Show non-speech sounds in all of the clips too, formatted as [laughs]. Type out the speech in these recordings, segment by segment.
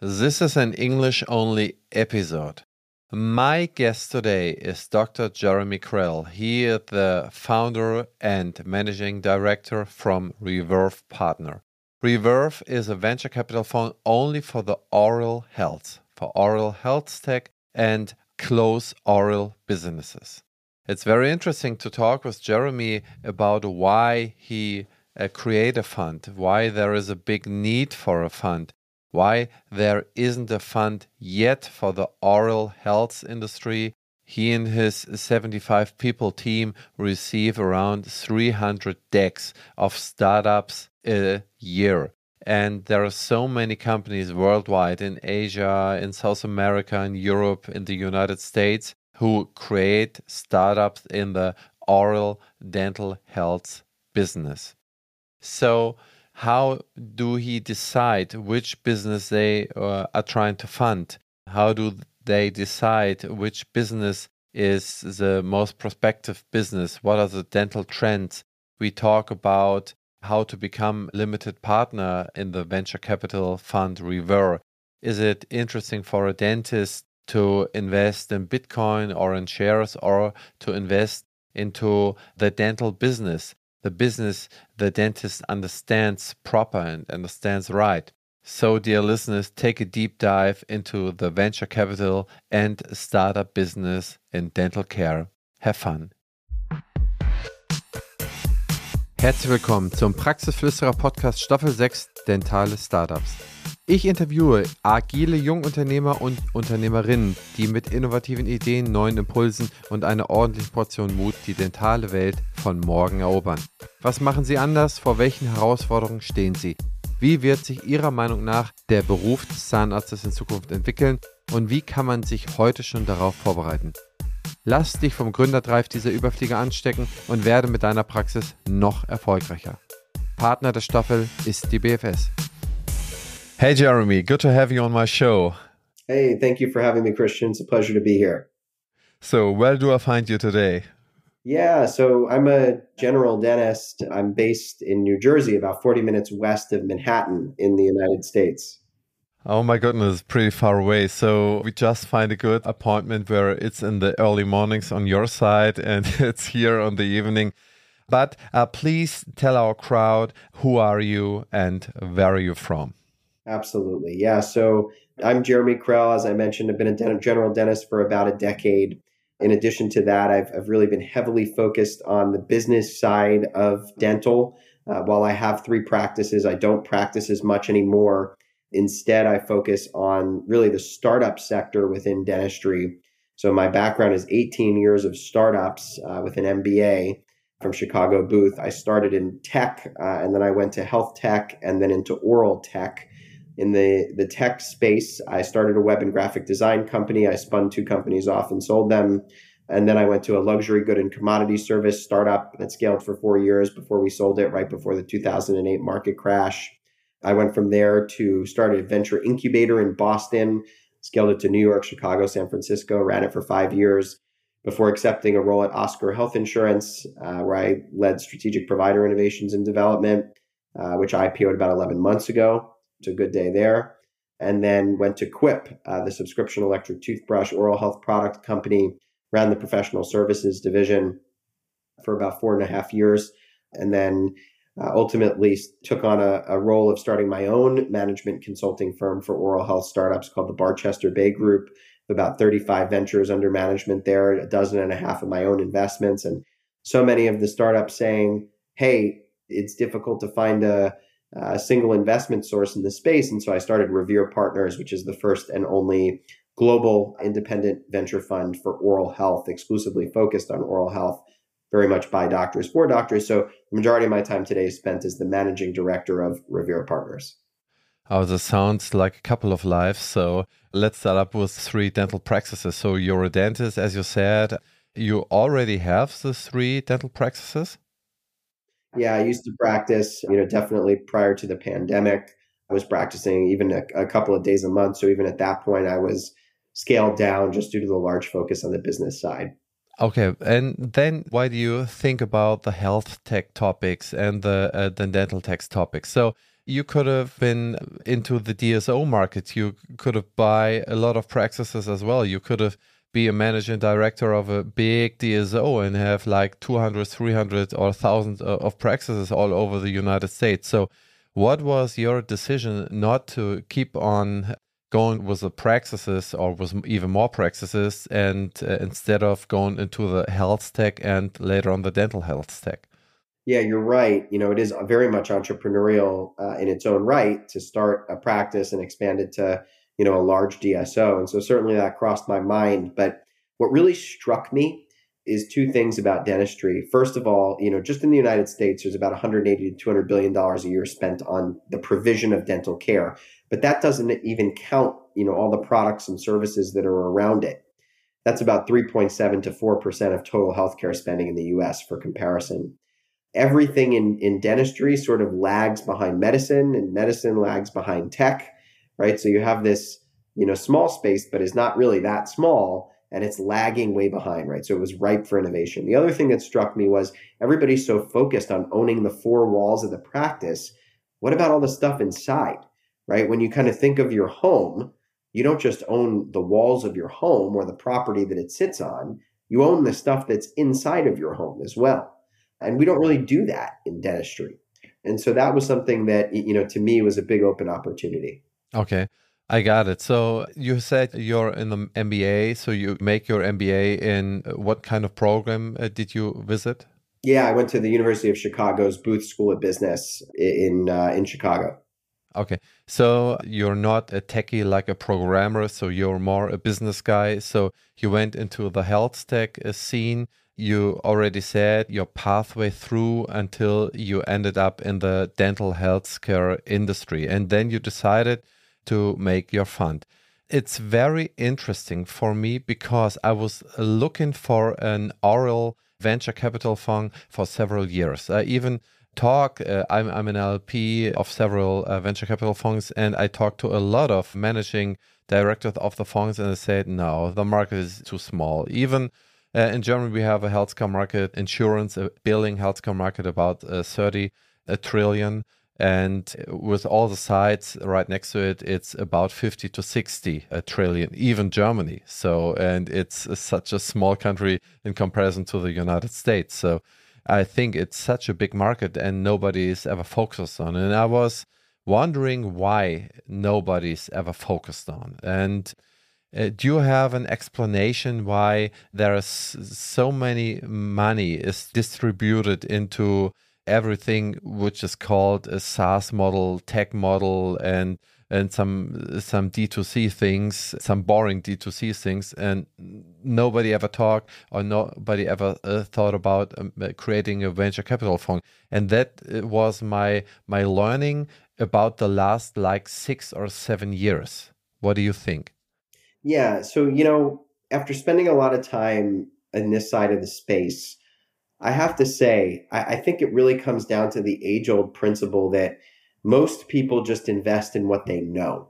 This is an English only episode. My guest today is Dr. Jeremy Krell. He is the founder and managing director from Revere Partner. Revere is a venture capital fund only for the oral health, for oral health tech and close oral businesses. It's very interesting to talk with Jeremy about why he uh, create a fund, why there is a big need for a fund, why there isn't a fund yet for the oral health industry. He and his 75 people team receive around 300 decks of startups a year. And there are so many companies worldwide in Asia, in South America, in Europe, in the United States who create startups in the oral dental health business. So, how do he decide which business they uh, are trying to fund? How do they decide which business is the most prospective business? What are the dental trends? We talk about how to become limited partner in the venture capital fund Revere. Is it interesting for a dentist to invest in Bitcoin or in shares or to invest into the dental business? The business the dentist understands proper and understands right. So, dear listeners, take a deep dive into the venture capital and startup business in dental care. Have fun. Herzlich willkommen zum Praxisflüsterer Podcast Staffel 6 Dentale Startups. Ich interviewe agile Jungunternehmer und Unternehmerinnen, die mit innovativen Ideen, neuen Impulsen und einer ordentlichen Portion Mut die dentale Welt von morgen erobern. Was machen sie anders? Vor welchen Herausforderungen stehen sie? Wie wird sich Ihrer Meinung nach der Beruf des Zahnarztes in Zukunft entwickeln? Und wie kann man sich heute schon darauf vorbereiten? Lass dich vom Gründerdrive dieser Überflieger anstecken und werde mit deiner Praxis noch erfolgreicher. Partner der Staffel ist die BFS. Hey, Jeremy, good to have you on my show. Hey, thank you for having me, Christian. It's a pleasure to be here. So, where do I find you today? Yeah, so I'm a general dentist. I'm based in New Jersey, about 40 minutes west of Manhattan in the United States. Oh my goodness, pretty far away. So we just find a good appointment where it's in the early mornings on your side and [laughs] it's here on the evening. But uh, please tell our crowd who are you and where are you from? Absolutely. Yeah. So I'm Jeremy Krell. As I mentioned, I've been a general dentist for about a decade. In addition to that, I've, I've really been heavily focused on the business side of dental. Uh, while I have three practices, I don't practice as much anymore. Instead, I focus on really the startup sector within dentistry. So my background is 18 years of startups uh, with an MBA from Chicago Booth. I started in tech, uh, and then I went to health tech, and then into oral tech in the the tech space. I started a web and graphic design company. I spun two companies off and sold them. And then I went to a luxury good and commodity service startup that scaled for four years before we sold it right before the 2008 market crash. I went from there to start a venture incubator in Boston, scaled it to New York, Chicago, San Francisco, ran it for five years before accepting a role at Oscar Health Insurance, uh, where I led strategic provider innovations and development, uh, which I IPO'd about 11 months ago. It's a good day there. And then went to Quip, uh, the subscription electric toothbrush oral health product company, ran the professional services division for about four and a half years. And then uh, ultimately took on a, a, role of starting my own management consulting firm for oral health startups called the Barchester Bay Group, about 35 ventures under management there, a dozen and a half of my own investments. And so many of the startups saying, hey, it's difficult to find a a single investment source in the space. And so I started Revere Partners, which is the first and only global independent venture fund for oral health, exclusively focused on oral health, very much by doctors for doctors. So the majority of my time today is spent as the managing director of Revere Partners. Oh, this sounds like a couple of lives. So let's start up with three dental practices. So you're a dentist, as you said. You already have the three dental practices? Yeah, I used to practice, you know, definitely prior to the pandemic. I was practicing even a, a, couple of days a month. So even at that point, I was scaled down just due to the large focus on the business side. Okay, and then why do you think about the health tech topics and the uh, the dental tech topics? So you could have been into the DSO market. You could have buy a lot of practices as well. You could have be a managing director of a big DSO and have like 200, 300 or 1000 of practices all over the United States. So what was your decision not to keep on going with the practices or with even more practices and uh, instead of going into the health tech and later on the dental health tech? Yeah, you're right. You know, it is very much entrepreneurial uh, in its own right to start a practice and expand it to, you know, a large DSO. And so certainly that crossed my mind. But what really struck me is two things about dentistry. First of all, you know, just in the United States, there's about 180 to 200 billion dollars a year spent on the provision of dental care, but that doesn't even count, you know, all the products and services that are around it. That's about 3.7 to 4 percent of total healthcare spending in the U.S. For comparison everything in, in dentistry sort of lags behind medicine and medicine lags behind tech, right? So you have this, you know, small space, but is not really that small and it's lagging way behind, right? So it was ripe for innovation. The other thing that struck me was everybody's so focused on owning the four walls of the practice. What about all the stuff inside, right? When you kind of think of your home, you don't just own the walls of your home or the property that it sits on, you own the stuff that's inside of your home as well. And we don't really do that in dentistry. And so that was something that, you know, to me was a big open opportunity. Okay. I got it. So you said you're in the MBA. So you make your MBA in what kind of program uh, did you visit? Yeah, I went to the University of Chicago's Booth School of Business in uh, in Chicago. Okay, so you're not a techie like a programmer. So you're more a business guy. So you went into the health tech uh, scene you already said your pathway through until you ended up in the dental healthcare industry. And then you decided to make your fund. It's very interesting for me because I was looking for an oral venture capital fund for several years. I even talk, uh, I'm, I'm an LP of several uh, venture capital funds, and I talked to a lot of managing directors of the funds, and they said, no, the market is too small. Even uh, in Germany, we have a healthcare market, insurance, a billing healthcare market about uh, 30 a trillion. And with all the sites right next to it, it's about 50 to 60 a trillion, even Germany. So, and it's such a small country in comparison to the United States. So, I think it's such a big market and nobody's ever focused on. And I was wondering why nobody's ever focused on. And uh, do you have an explanation why there is so many money is distributed into everything which is called a SaaS model, tech model, and and some some D2C things, some boring D2C things, and nobody ever talked or nobody ever uh, thought about um, uh, creating a venture capital fund. And that uh, was my my learning about the last like six or seven years. What do you think? Yeah. So, you know, after spending a lot of time in this side of the space, I have to say, I, I think it really comes down to the age old principle that most people just invest in what they know.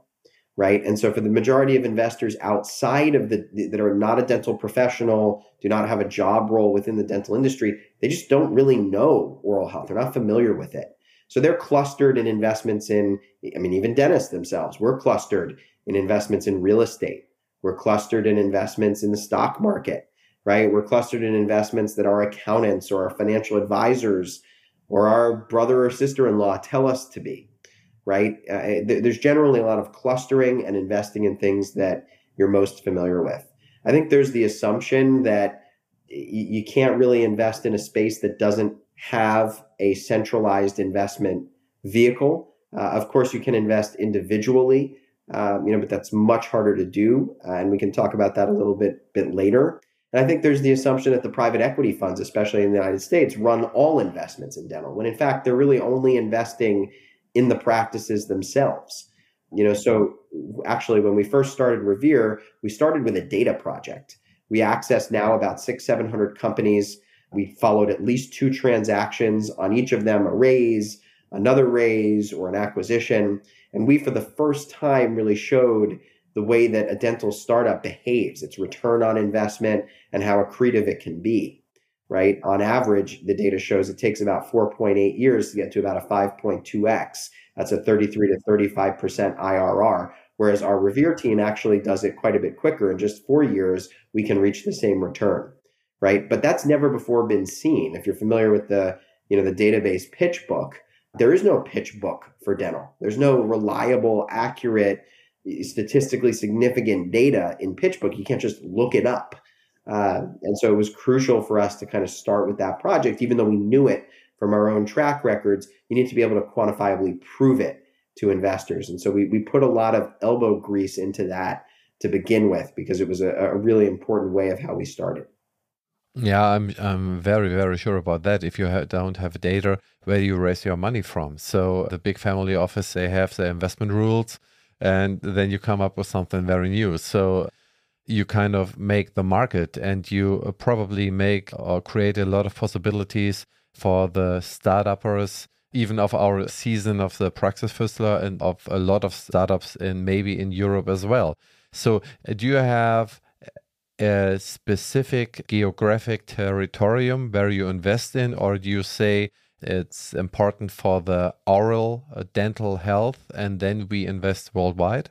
Right. And so for the majority of investors outside of the that are not a dental professional, do not have a job role within the dental industry, they just don't really know oral health. They're not familiar with it. So they're clustered in investments in, I mean, even dentists themselves, we're clustered in investments in real estate we're clustered in investments in the stock market, right? We're clustered in investments that our accountants or our financial advisors or our brother or sister in law tell us to be, right? Uh, there's generally a lot of clustering and investing in things that you're most familiar with. I think there's the assumption that you can't really invest in a space that doesn't have a centralized investment vehicle. Uh, of course, you can invest individually um, you know, but that's much harder to do, uh, and we can talk about that a little bit bit later. And I think there's the assumption that the private equity funds, especially in the United States, run all investments in dental, when in fact they're really only investing in the practices themselves. You know, so actually, when we first started Revere, we started with a data project. We access now about six, seven hundred companies. We followed at least two transactions on each of them, a raise, another raise, or an acquisition. And we, for the first time, really showed the way that a dental startup behaves, its return on investment, and how accretive it can be. Right? On average, the data shows it takes about 4.8 years to get to about a 5.2x That's a 33 to 35% IRR. Whereas our Revere team actually does it quite a bit quicker. In just four years, we can reach the same return, right? But that's never before been seen. If you're familiar with the, you know, the database PitchBook, there is no pitch book for dental. There's no reliable, accurate, statistically significant data in PitchBook. You can't just look it up. Uh, and so it was crucial for us to kind of start with that project, even though we knew it from our own track records. You need to be able to quantifiably prove it to investors. And so we, we put a lot of elbow grease into that to begin with because it was a, a really important way of how we started. Yeah, I'm I'm very very sure about that. If you ha don't have data, where do you raise your money from? So the big family office they have their investment rules, and then you come up with something very new. So you kind of make the market, and you probably make or create a lot of possibilities for the startuppers, even of our season of the Praxisflüsterer and of a lot of startups in maybe in Europe as well. So uh, do you have a specific geographic territorium where you invest in, or do you say it's important for the oral uh, dental health and then we invest worldwide?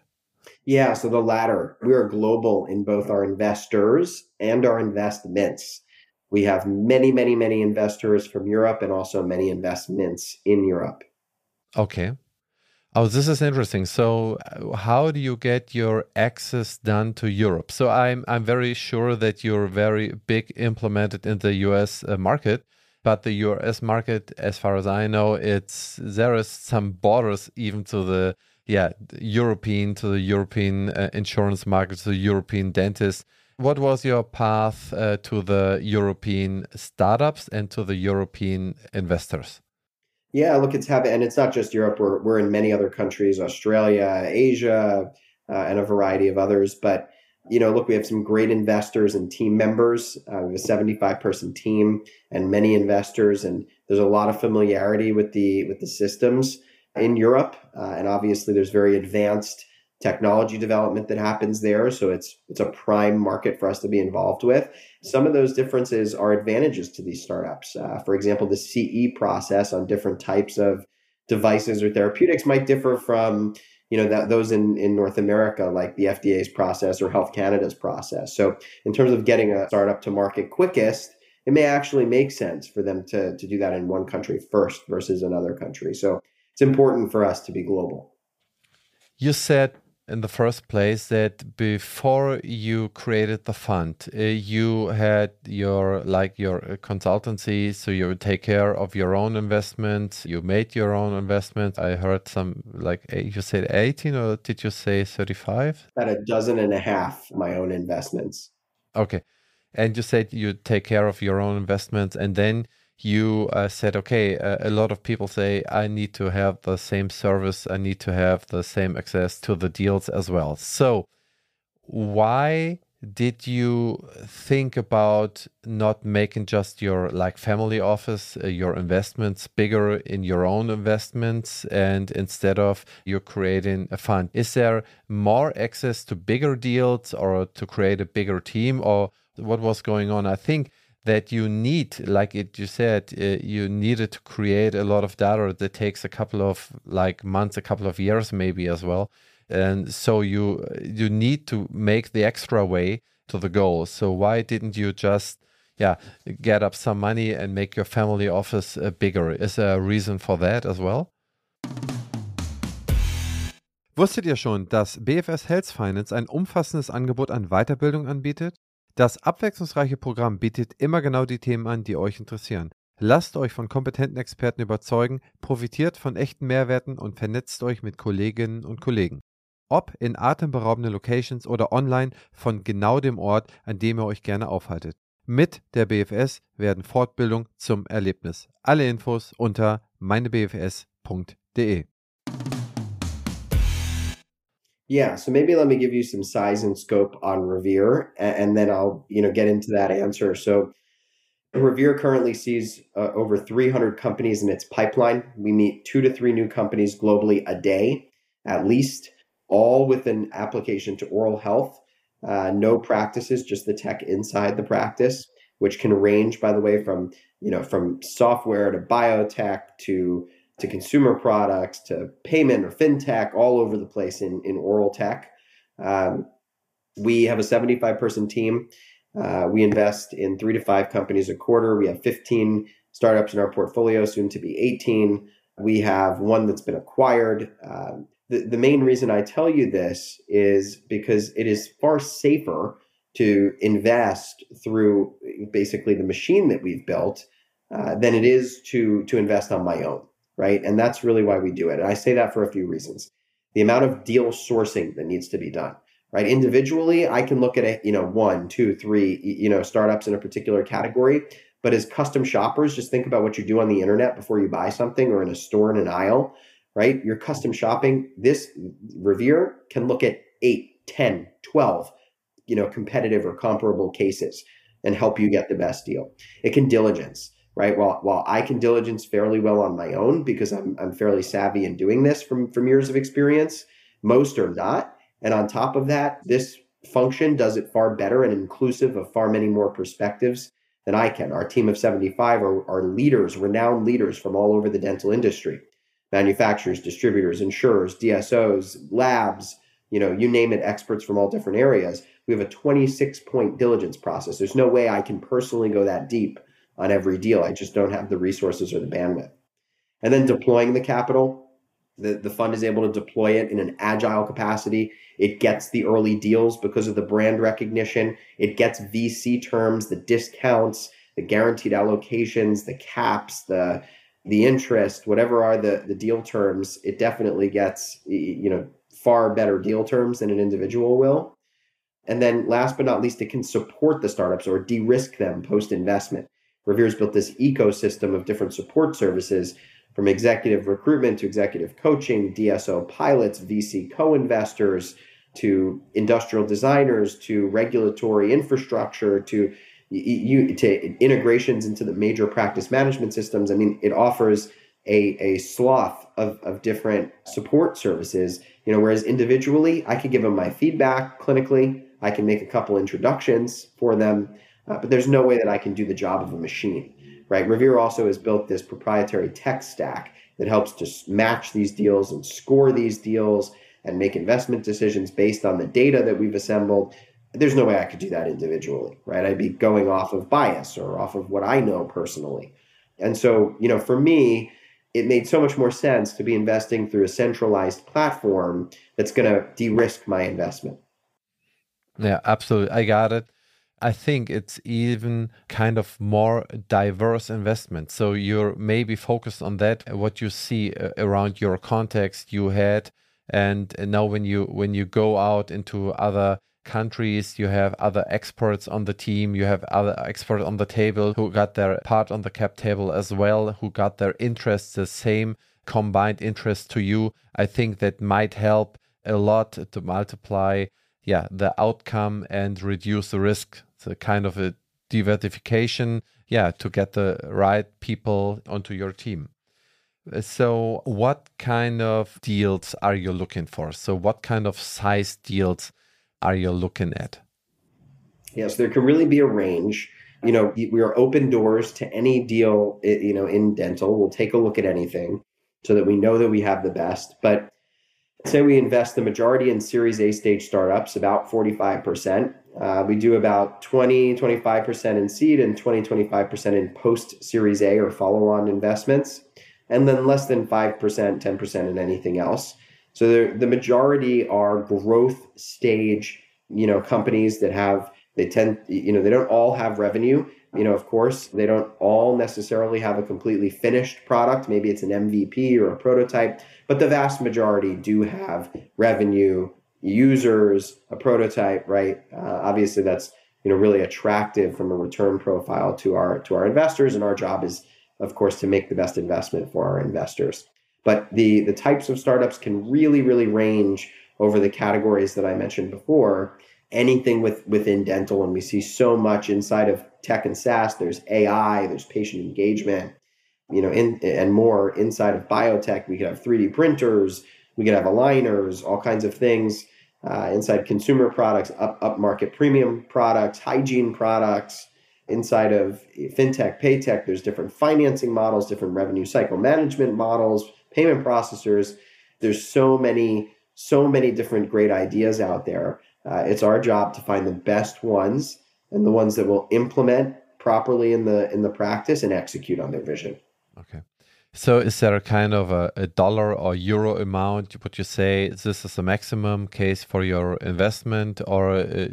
Yeah, so the latter. We are global in both our investors and our investments. We have many, many, many investors from Europe and also many investments in Europe. Okay. Oh, this is interesting. So, uh, how do you get your access done to Europe? So, I'm I'm very sure that you're very big implemented in the U.S. Uh, market, but the U.S. market, as far as I know, it's there is some borders even to the yeah European to the European uh, insurance market, to the European dentist. What was your path uh, to the European startups and to the European investors? Yeah, look, it's happening, and it's not just Europe. We're we're in many other countries, Australia, Asia, uh, and a variety of others. But you know, look, we have some great investors and team members. Uh, we have a 75 person team and many investors, and there's a lot of familiarity with the with the systems in Europe. Uh, and obviously, there's very advanced technology development that happens there. So it's it's a prime market for us to be involved with. Some of those differences are advantages to these startups. Uh, for example, the CE process on different types of devices or therapeutics might differ from you know that those in in North America like the FDA's process or Health Canada's process. So in terms of getting a startup to market quickest, it may actually make sense for them to to do that in one country first versus another country. So it's important for us to be global. You said in the first place that before you created the fund uh, you had your like your uh, consultancy so you would take care of your own investments you made your own investments. I heard some like you said 18 or did you say 35 about a dozen and a half my own investments. Okay. And you said you take care of your own investments and then you uh, said, okay, uh, a lot of people say, I need to have the same service, I need to have the same access to the deals as well. So, why did you think about not making just your like family office uh, your investments bigger in your own investments and instead of you're creating a fund is there more access to bigger deals or to create a bigger team or what was going on i think that you need, like it you said, uh, you needed to create a lot of data that takes a couple of like months, a couple of years maybe as well. And so you you need to make the extra way to the goal. So why didn't you just yeah get up some money and make your family office uh, bigger? Is there a reason for that as well? Wusstet ihr schon, dass BFS Health Finance ein umfassendes Angebot an Weiterbildung anbietet? Das abwechslungsreiche Programm bietet immer genau die Themen an, die euch interessieren. Lasst euch von kompetenten Experten überzeugen, profitiert von echten Mehrwerten und vernetzt euch mit Kolleginnen und Kollegen. Ob in atemberaubenden Locations oder online von genau dem Ort, an dem ihr euch gerne aufhaltet. Mit der BFS werden Fortbildung zum Erlebnis. Alle Infos unter meinebfs.de. Yeah, so maybe let me give you some size and scope on Revere, and, then I'll you know get into that answer. So Revere currently sees uh, over 300 companies in its pipeline. We meet two to three new companies globally a day, at least, all with an application to oral health. Uh, no practices, just the tech inside the practice, which can range, by the way, from you know from software to biotech to to consumer products to payment or fintech, all over the place in, in oral tech. Um, we have a 75 person team. Uh, we invest in three to five companies a quarter. We have 15 startups in our portfolio, soon to be 18. We have one that's been acquired. Um, the, the main reason I tell you this is because it is far safer to invest through basically the machine that we've built uh, than it is to to invest on my own, right? And that's really why we do it. And I say that for a few reasons. The amount of deal sourcing that needs to be done, right? Individually, I can look at it, you know, one, two, three, you know, startups in a particular category. But as custom shoppers, just think about what you do on the internet before you buy something or in a store in an aisle right? Your custom shopping, this Revere can look at 8, 10, 12, you know, competitive or comparable cases and help you get the best deal. It can diligence, right? While while I can diligence fairly well on my own because I'm I'm fairly savvy in doing this from from years of experience, most are not. And on top of that, this function does it far better and inclusive of far many more perspectives than I can. Our team of 75 are, are leaders, renowned leaders from all over the dental industry manufacturers, distributors, insurers, DSOs, labs, you know, you name it, experts from all different areas. We have a 26 point diligence process. There's no way I can personally go that deep on every deal. I just don't have the resources or the bandwidth. And then deploying the capital, the, the fund is able to deploy it in an agile capacity. It gets the early deals because of the brand recognition. It gets VC terms, the discounts, the guaranteed allocations, the caps, the the interest, whatever are the the deal terms, it definitely gets you know far better deal terms than an individual will. And then last but not least, it can support the startups or de-risk them post-investment. Revere's built this ecosystem of different support services from executive recruitment to executive coaching, DSO pilots, VC co-investors, to industrial designers, to regulatory infrastructure, to to integrations into the major practice management systems. I mean, it offers a, a swath of, of different support services. You know, whereas individually, I could give them my feedback clinically. I can make a couple introductions for them, uh, but there's no way that I can do the job of a machine, right? Revere also has built this proprietary tech stack that helps to match these deals and score these deals and make investment decisions based on the data that we've assembled there's no way I could do that individually, right? I'd be going off of bias or off of what I know personally. And so, you know, for me, it made so much more sense to be investing through a centralized platform that's going to de risk my investment. Yeah, absolutely. I got it. I think it's even kind of more diverse investment. So you're maybe focused on that, what you see uh, around your context you had. And now when you when you go out into other countries, you have other experts on the team, you have other experts on the table who got their part on the cap table as well, who got their interests the same combined interest to you. I think that might help a lot to multiply yeah the outcome and reduce the risk. So kind of a diversification, yeah, to get the right people onto your team. Uh, so, what kind of deals are you looking for? So, what kind of size deals are you looking at? Yes, there can really be a range. You know, we are open doors to any deal, you know, in dental. We'll take a look at anything so that we know that we have the best. But say we invest the majority in Series A stage startups, about 45%. Uh, we do about 20, 25% in seed and 20, 25% in post Series A or follow on investments, and then less than 5%, 10% in anything else. So the majority are growth stage, you know, companies that have they tend, you know, they don't all have revenue. You know, of course, they don't all necessarily have a completely finished product. Maybe it's an MVP or a prototype, but the vast majority do have revenue, users, a prototype, right? Uh, obviously, that's you know really attractive from a return profile to our to our investors, and our job is, of course, to make the best investment for our investors. But the, the types of startups can really, really range over the categories that I mentioned before. Anything with, within dental, and we see so much inside of tech and SaaS. There's AI, there's patient engagement, you know, in, and more inside of biotech. We could have 3D printers, we could have aligners, all kinds of things. Uh, inside consumer products, up up market premium products, hygiene products, inside of fintech, paytech, there's different financing models, different revenue cycle management models, payment processors. There's so many, so many different great ideas out there. Uh, it's our job to find the best ones and the ones that will implement properly in the in the practice and execute on their vision. Okay. So is there a kind of a, a, dollar or euro amount? Would you say this is a maximum case for your investment, or uh,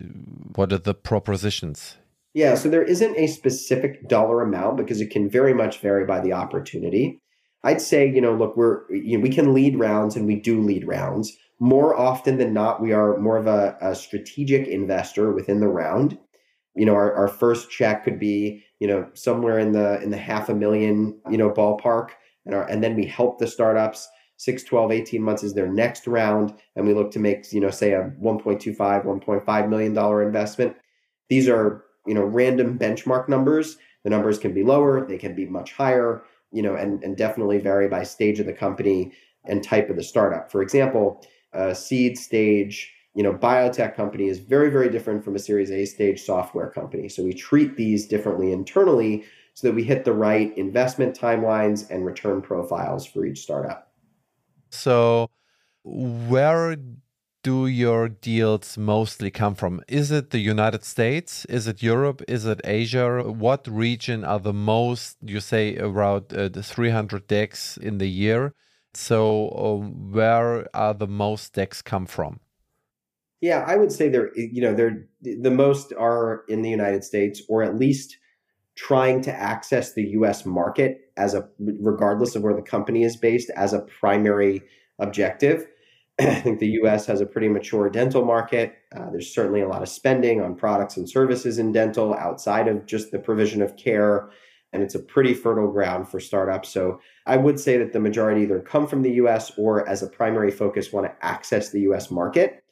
what are the propositions? Yeah, so there isn't a specific dollar amount because it can very much vary by the opportunity. I'd say, you know, look, we're you know, we can lead rounds and we do lead rounds. More often than not, we are more of a, a strategic investor within the round. You know, our, our first check could be, you know, somewhere in the in the half a million, you know, ballpark. And our and then we help the startups 6, 12, 18 months is their next round. And we look to make, you know, say a 1.25, 1.5 million dollar investment. These are, you know, random benchmark numbers. The numbers can be lower, they can be much higher you know, and, and definitely vary by stage of the company and type of the startup. For example, a seed stage, you know, biotech company is very, very different from a series A stage software company. So we treat these differently internally so that we hit the right investment timelines and return profiles for each startup. So where do your deals mostly come from? Is it the United States? Is it Europe? Is it Asia? What region are the most, you say, around uh, the 300 decks in the year? So, uh, where are the most decks come from? Yeah, I would say they're, you know, they're the most are in the United States, or at least trying to access the US market as a, regardless of where the company is based, as a primary objective. [clears throat] I think the US has a pretty mature dental market. Uh, there's certainly a lot of spending on products and services in dental outside of just the provision of care. And it's a pretty fertile ground for startups. So I would say that the majority either come from the US or, as a primary focus, want to access the US market.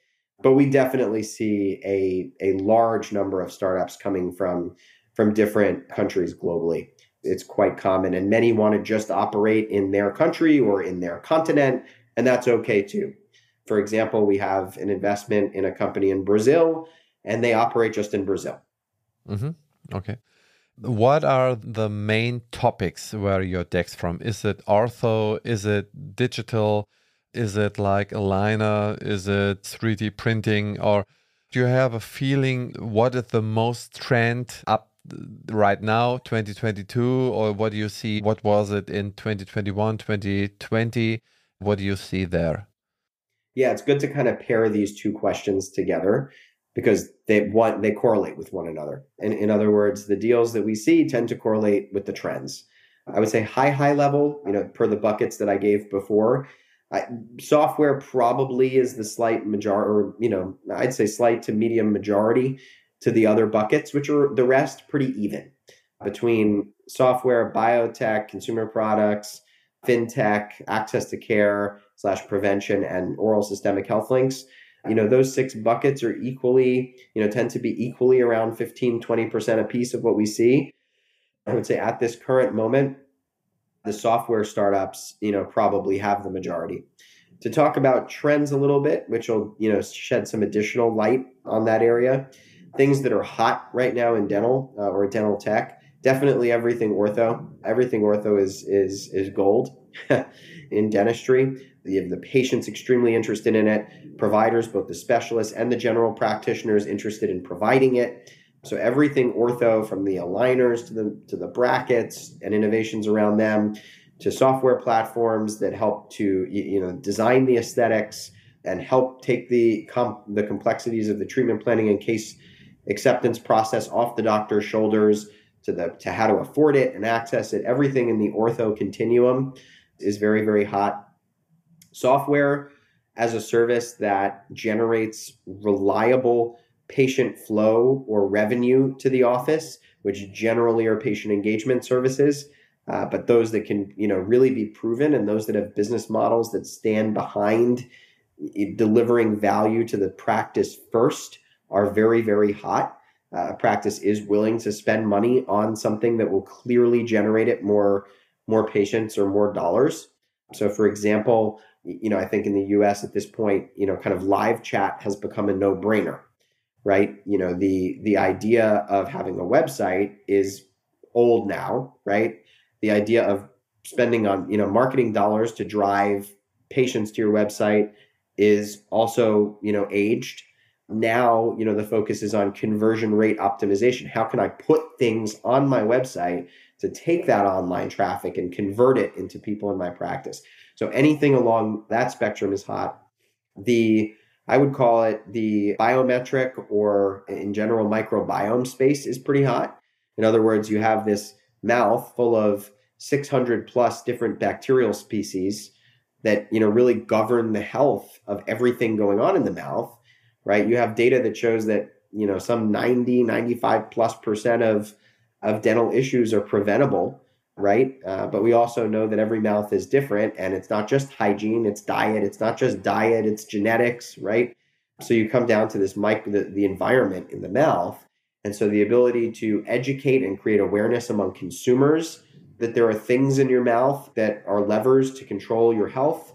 But we definitely see a, a large number of startups coming from, from different countries globally. It's quite common. And many want to just operate in their country or in their continent. And that's okay too. For example, we have an investment in a company in Brazil, and they operate just in Brazil. Mm-hmm. Okay. What are the main topics where your decks from? Is it ortho? Is it digital? Is it like aligner? Is it 3D printing? Or do you have a feeling what is the most trend up right now, 2022? Or what do you see? What was it in 2021, 2020? What do you see there? yeah, it's good to kind of pair these two questions together because they want they correlate with one another. And in other words, the deals that we see tend to correlate with the trends. I would say high high level, you know, per the buckets that I gave before. I, software probably is the slight majority, or you know, I'd say slight to medium majority to the other buckets, which are the rest pretty even between software, biotech, consumer products, fintech, access to care, slash prevention and oral systemic health links. You know those six buckets are equally you know tend to be equally around 15 20% a piece of what we see. I would say at this current moment the software startups you know probably have the majority. To talk about trends a little bit which will you know shed some additional light on that area things that are hot right now in dental uh, or dental tech definitely everything ortho. Everything ortho is is is gold [laughs] in dentistry. Have the patients extremely interested in it, providers, both the specialists and the general practitioners interested in providing it. So everything ortho from the aligners to the to the brackets and innovations around them to software platforms that help to you know design the aesthetics and help take the the complexities of the treatment planning and case acceptance process off the doctor's shoulders to the to how to afford it and access it everything in the ortho continuum is very very hot software as a service that generates reliable patient flow or revenue to the office, which generally are patient engagement services. Uh, but those that can, you know, really be proven and those that have business models that stand behind delivering value to the practice first are very, very hot. Uh, a practice is willing to spend money on something that will clearly generate it more, more patients or more dollars. So, for example, you know, I think in the US at this point, you know, kind of live chat has become a no brainer. right? You know, the the idea of having a website is old now, right? The idea of spending on, you know, marketing dollars to drive patients to your website is also, you know, aged. Now, you know, the focus is on conversion rate optimization. How can I put things on my website to take that online traffic and convert it into people in my practice? So anything along that spectrum is hot. The I would call it the biometric or in general microbiome space is pretty hot. In other words, you have this mouth full of 600 plus different bacterial species that you know really govern the health of everything going on in the mouth, right? You have data that shows that you know some 90 95 plus percent of of dental issues are preventable right? Uh, but we also know that every mouth is different and it's not just hygiene, it's diet. It's not just diet, it's genetics, right? So you come down to this mic, the, the environment in the mouth. And so the ability to educate and create awareness among consumers that there are things in your mouth that are levers to control your health.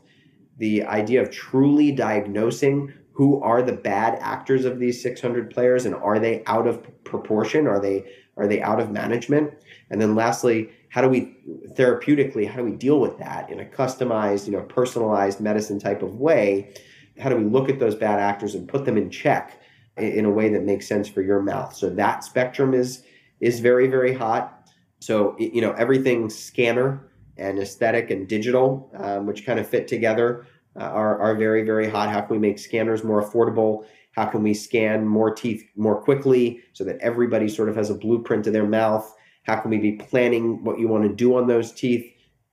The idea of truly diagnosing who are the bad actors of these 600 players and are they out of proportion? Are they are they out of management? And then lastly, how do we therapeutically how do we deal with that in a customized you know personalized medicine type of way how do we look at those bad actors and put them in check in a way that makes sense for your mouth so that spectrum is is very very hot so you know everything scanner and aesthetic and digital um, which kind of fit together uh, are, are very very hot how can we make scanners more affordable how can we scan more teeth more quickly so that everybody sort of has a blueprint of their mouth how can we be planning what you want to do on those teeth,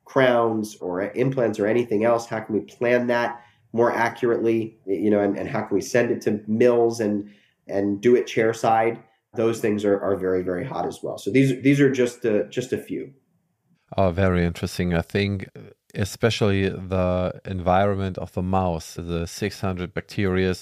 crowns or implants or anything else? How can we plan that more accurately? You know, and, and how can we send it to mills and and do it chairside? Those things are, are very very hot as well. So these these are just a, just a few. Oh, very interesting. I think especially the environment of the mouse, the 600 bacteria.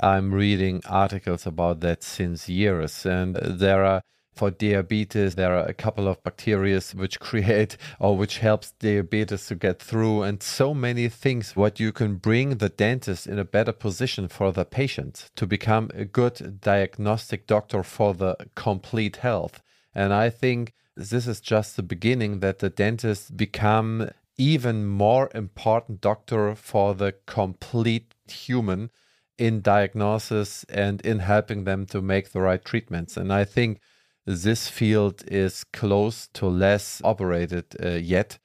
I'm reading articles about that since years, and there are for diabetes there are a couple of bacteria which [laughs] create or which helps diabetes to get through and so many things what you can bring the dentist in a better position for the patient to become a good diagnostic doctor for the complete health and i think this is just the beginning that the dentist become even more important doctor for the complete human in diagnosis and in helping them to make the right treatments and i think this field is close to less operated uh, yet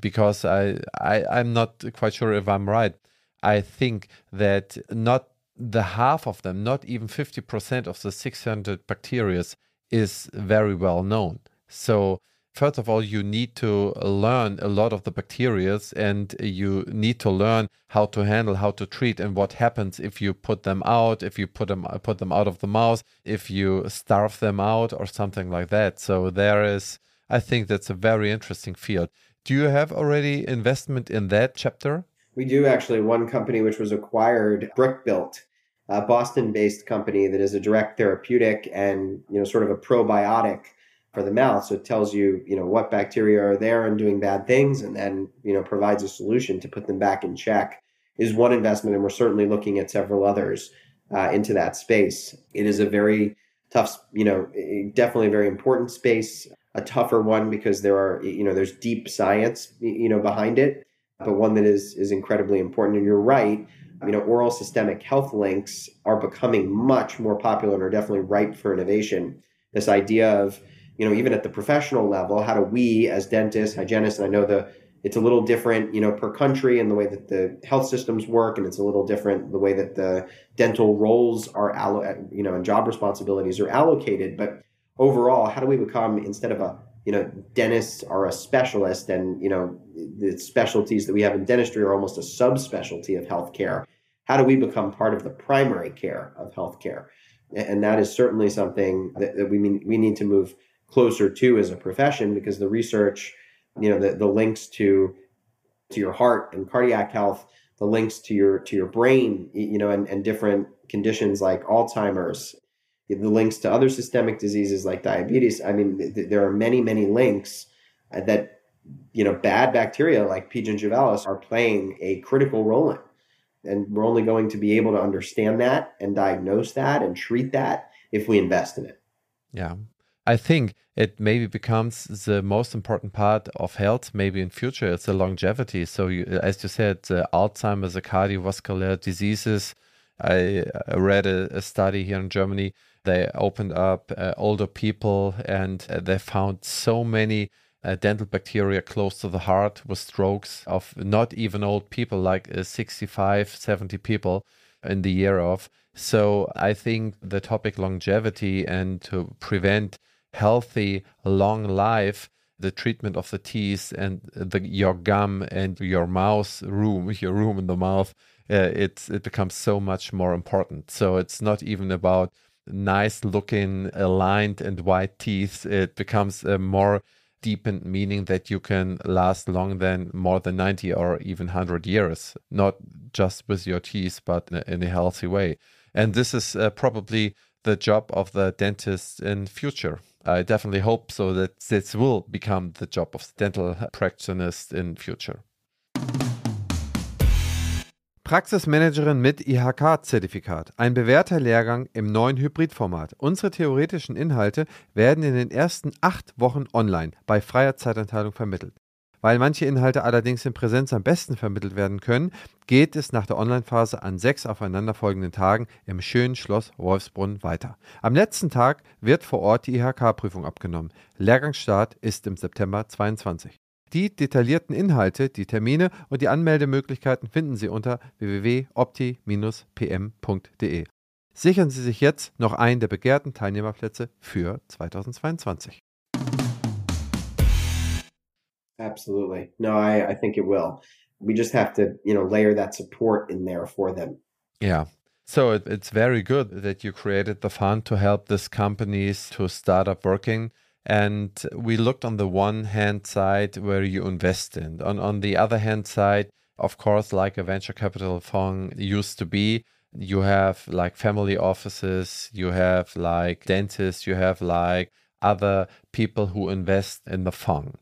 because I, I I'm not quite sure if I'm right. I think that not the half of them, not even 50% of the 600 bacteria is very well known. So first of all, you need to learn a lot of the bacteria and you need to learn how to handle, how to treat, and what happens if you put them out, if you put them put them out of the mouth, if you starve them out, or something like that. So there is, I think that's a very interesting field. Do you have already investment in that chapter? We do actually. One company which was acquired, Brickbuilt, a Boston-based company that is a direct therapeutic and you know sort of a probiotic for the mouth. So it tells you, you know, what bacteria are there and doing bad things, and then, you know, provides a solution to put them back in check is one investment. And we're certainly looking at several others uh, into that space. It is a very tough, you know, definitely a very important space, a tougher one because there are, you know, there's deep science, you know, behind it, but one that is is incredibly important. And you're right. You know, oral systemic health links are becoming much more popular and are definitely ripe for innovation. This idea of you know, even at the professional level, how do we as dentists, hygienists, and I know the it's a little different, you know, per country and the way that the health systems work, and it's a little different the way that the dental roles are, allo- you know, and job responsibilities are allocated. But overall, how do we become instead of a you know, dentists are a specialist, and you know, the specialties that we have in dentistry are almost a subspecialty of healthcare. How do we become part of the primary care of healthcare? And that is certainly something that, that we mean, we need to move closer to as a profession because the research, you know, the, the links to to your heart and cardiac health, the links to your to your brain, you know, and, and different conditions like Alzheimer's, the links to other systemic diseases like diabetes. I mean, th- there are many, many links uh, that you know bad bacteria like P. gingivalis are playing a critical role in. And we're only going to be able to understand that and diagnose that and treat that if we invest in it. Yeah. I think it maybe becomes the most important part of health maybe in future it's the longevity. So you, as you said the alzheimer's the cardiovascular diseases. I read a, a study here in germany. They opened up uh, older people and uh, they found so many uh, dental bacteria close to the heart with strokes of not even old people like uh, 65 70 people in the year of. So i think the topic longevity and to prevent healthy, long life, the treatment of the teeth and the, your gum and your mouth room, [laughs] your room in the mouth, uh, it, it becomes so much more important. So it's not even about nice looking, aligned and white teeth. It becomes a more deepened meaning that you can last long than more than 90 or even 100 years, not just with your teeth, but in a, in a healthy way. And this is uh, probably the job of the dentist in future. I definitely hope so that this will become the job of dental practitioners in future. Praxismanagerin mit IHK-Zertifikat. Ein bewährter Lehrgang im neuen Hybridformat. Unsere theoretischen Inhalte werden in den ersten acht Wochen online bei freier Zeitanteilung vermittelt. Weil manche Inhalte allerdings in Präsenz am besten vermittelt werden können, geht es nach der Online-Phase an sechs aufeinanderfolgenden Tagen im schönen Schloss Wolfsbrunn weiter. Am letzten Tag wird vor Ort die IHK-Prüfung abgenommen. Lehrgangsstart ist im September 22. Die detaillierten Inhalte, die Termine und die Anmeldemöglichkeiten finden Sie unter www.opti-pm.de. Sichern Sie sich jetzt noch einen der begehrten Teilnehmerplätze für 2022. Absolutely. No, I, I think it will. We just have to, you know, layer that support in there for them. Yeah. So it, it's very good that you created the fund to help these companies to start up working. And we looked on the one hand side where you invest in. On on the other hand side, of course, like a venture capital fund used to be, you have like family offices, you have like dentists, you have like other people who invest in the fund.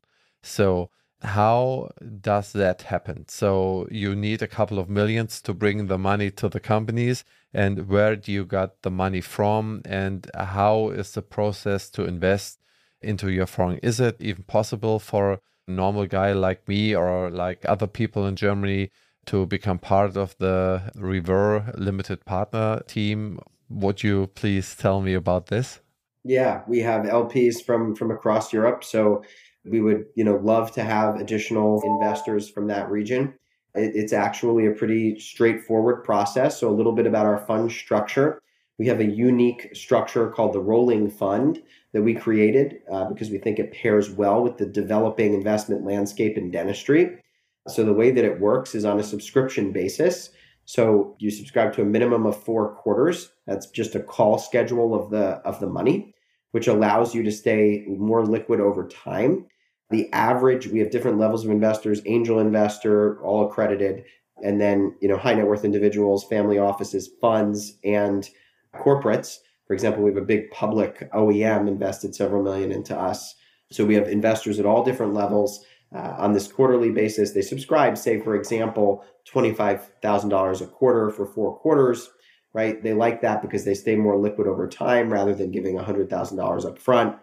So how does that happen? So you need a couple of millions to bring the money to the companies, and where do you got the money from, and how is the process to invest into your firm? Is it even possible for a normal guy like me or like other people in Germany to become part of the Revere Limited Partner team? Would you please tell me about this? Yeah, we have LPs from from across Europe, so we would, you know, love to have additional investors from that region. It, it's actually a pretty straightforward process. So a little bit about our fund structure. We have a unique structure called the rolling fund that we created uh, because we think it pairs well with the developing investment landscape in dentistry. So the way that it works is on a subscription basis. So you subscribe to a minimum of four quarters. That's just a call schedule of the of the money, which allows you to stay more liquid over time the average we have different levels of investors angel investor all accredited and then you know high net worth individuals family offices funds and corporates. For example we have a big public oem invested several million into us. So we have investors at all different levels. Uh, on this quarterly basis they subscribe say for example $25000 a quarter for four quarters right? They like that because they stay more liquid over time rather than giving $100000 up front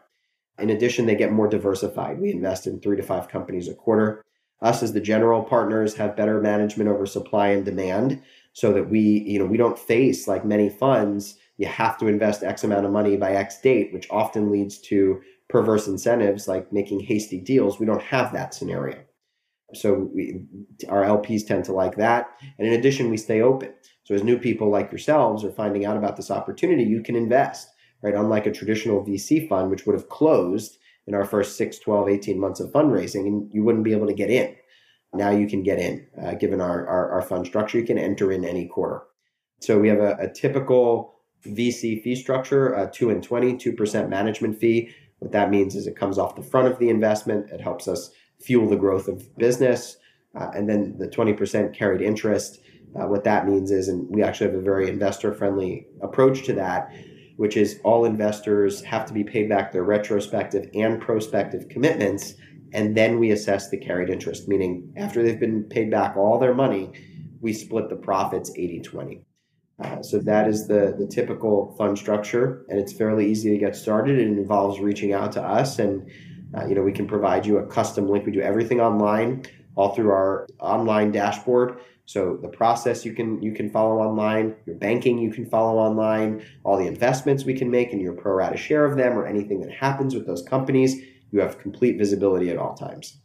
in addition, they get more diversified. We invest in three to five companies a quarter. Us as the general partners have better management over supply and demand so that we, you know, we don't face like many funds, you have to invest X amount of money by X date, which often leads to perverse incentives like making hasty deals. We don't have that scenario. So we, our LPs tend to like that. And in addition, we stay open. So as new people like yourselves are finding out about this opportunity, you can invest right? Unlike a traditional VC fund, which would have closed in our first 6, 12, 18 months of fundraising, and you wouldn't be able to get in. Now you can get in. Uh, given our, our, our, fund structure, you can enter in any quarter. So we have a, a typical VC fee structure, a 2 and 20, 2% management fee. What that means is it comes off the front of the investment. It helps us fuel the growth of business. Uh, and then the 20% carried interest. Uh, what that means is, and we actually have a very investor friendly approach to that, which is all investors have to be paid back their retrospective and prospective commitments. And then we assess the carried interest, meaning after they've been paid back all their money, we split the profits 80 20. Uh, so that is the, the typical fund structure, and it's fairly easy to get started. It involves reaching out to us, and uh, you know we can provide you a custom link. We do everything online, all through our online dashboard. So the process you can you can follow online, your banking you can follow online, all the investments we can make and your pro rata share of them, or anything that happens with those companies, you have complete visibility at all times.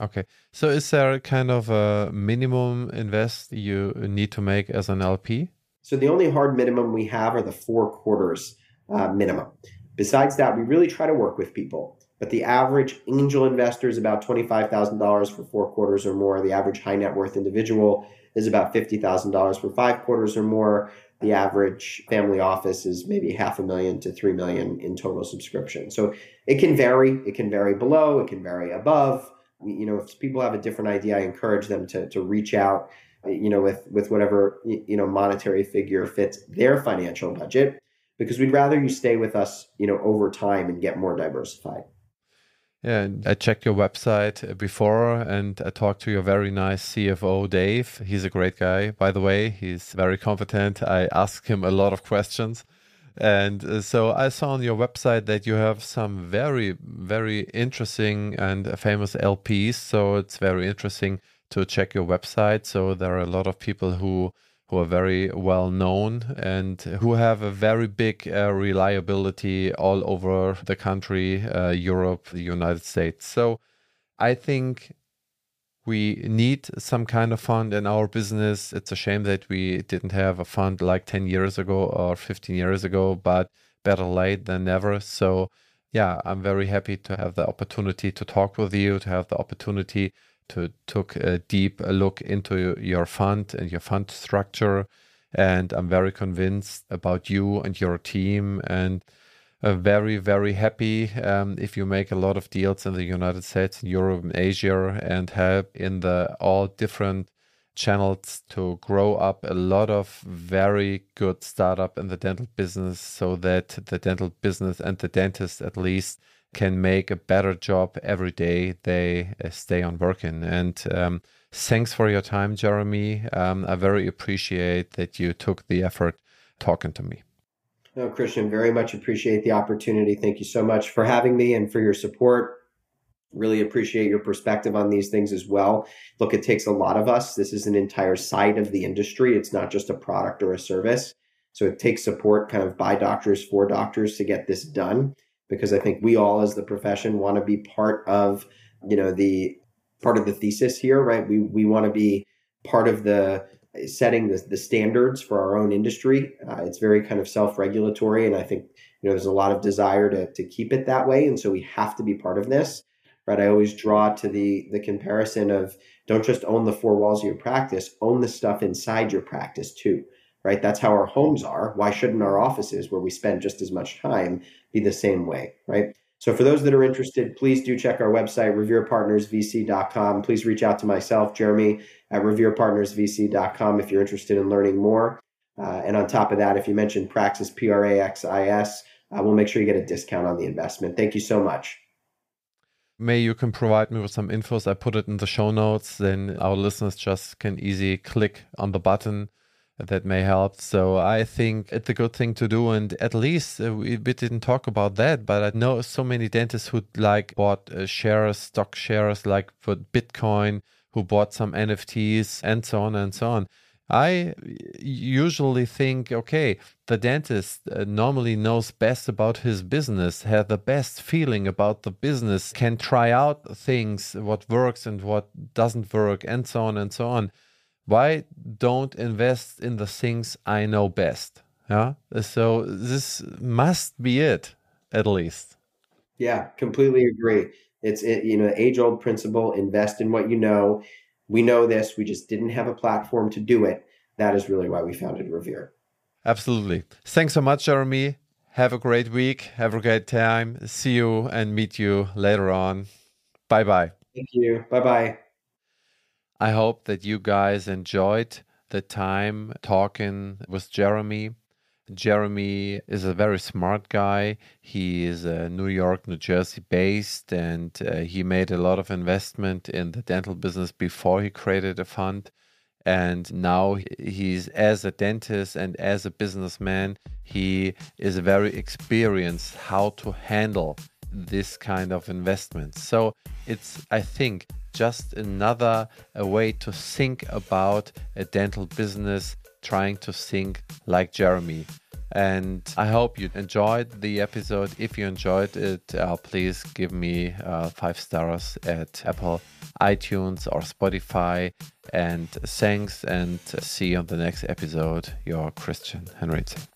Okay. So is there kind of a minimum invest you need to make as an LP? So the only hard minimum we have are the four quarters uh, minimum. Besides that, we really try to work with people. But the average angel investor is about $25,000 for four quarters or more. The average high net worth individual is about $50,000 for five quarters or more. The average family office is maybe half a million to three million in total subscription. So it can vary. It can vary below, it can vary above you know, if people have a different idea, I encourage them to, to reach out, you know, with, with whatever, you know, monetary figure fits their financial budget, because we'd rather you stay with us, you know, over time and get more diversified. Yeah, I checked your website before and I talked to your very nice CFO, Dave. He's a great guy, by the way. He's very competent. I asked him a lot of questions. And uh, so I saw on your website that you have some very, very interesting and famous LPs. So it's very interesting to check your website. So there are a lot of people who who are very well known and who have a very big uh, reliability all over the country, uh, Europe, the United States. So I think we need some kind of fund in our business. It's a shame that we didn't have a fund like 10 years ago or 15 years ago, but better late than never. So, yeah, I'm very happy to have the opportunity to talk with you, to have the opportunity to take a deep look into your fund and your fund structure. And I'm very convinced about you and your team. And very, very happy um, if you make a lot of deals in the United States, Europe, and Asia, and help in the all different channels to grow up a lot of very good startup in the dental business so that the dental business and the dentist at least can make a better job every day they uh, stay on working and um, thanks for your time jeremy um, i very appreciate that you took the effort talking to me no, Christian, very much appreciate the opportunity. Thank you so much for having me and for your support. Really appreciate your perspective on these things as well. Look, it takes a lot of us. This is an entire side of the industry, it's not just a product or a service. So it takes support kind of by doctors for doctors to get this done because I think we all as the profession want to be part of, you know, the part of the thesis here, right? We we want to be part of the setting the, the standards for our own industry. Uh, it's very kind of self-regulatory, and I think you know there's a lot of desire to to keep it that way, and so we have to be part of this. Right? I always draw to the the comparison of don't just own the four walls of your practice, own the stuff inside your practice too. Right? That's how our homes are. Why shouldn't our offices, where we spend just as much time, be the same way? Right? So for those that are interested, please do check our website, reverepartnersvc.com. Please reach out to myself, Jeremy, at reverepartnersvc.com if you're interested in learning more. Uh, and on top of that, if you mention Praxis, P R A X I S, uh, we'll make sure you get a discount on the investment. Thank you so much. May you can provide me with some infos. I put it in the show notes. Then our listeners just can easily click on the button that may help. So I think it's a good thing to do. And at least uh, we, we, didn't talk about that, but I know so many dentists who like bought uh, shares, stock shares, like for Bitcoin, who bought some NFTs and so on and so on. I usually think, okay, the dentist uh, normally knows best about his business, has the best feeling about the business, can try out things, what works and what doesn't work, and so on and so on why don't invest in the things I know best? Yeah. So this must be it, at least. Yeah, completely agree. It's it, you know age old principle: invest in what you know. We know this. We just didn't have a platform to do it. That is really why we founded Revere. Absolutely. Thanks so much, Jeremy. Have a great week. Have a great time. See you and meet you later on. Bye bye. Thank you. Bye bye. I hope that you guys enjoyed the time talking with Jeremy. Jeremy is a very smart guy. He is a New York, New Jersey based, and uh, he made a lot of investment in the dental business before he created a fund. And now he's as a dentist and as a businessman, he is very experienced how to handle this kind of investment. So it's, I think, just another way to think about a dental business, trying to think like Jeremy. And I hope you enjoyed the episode. If you enjoyed it, uh, please give me uh, five stars at Apple, iTunes, or Spotify. And thanks, and see you on the next episode. Your Christian Henrici.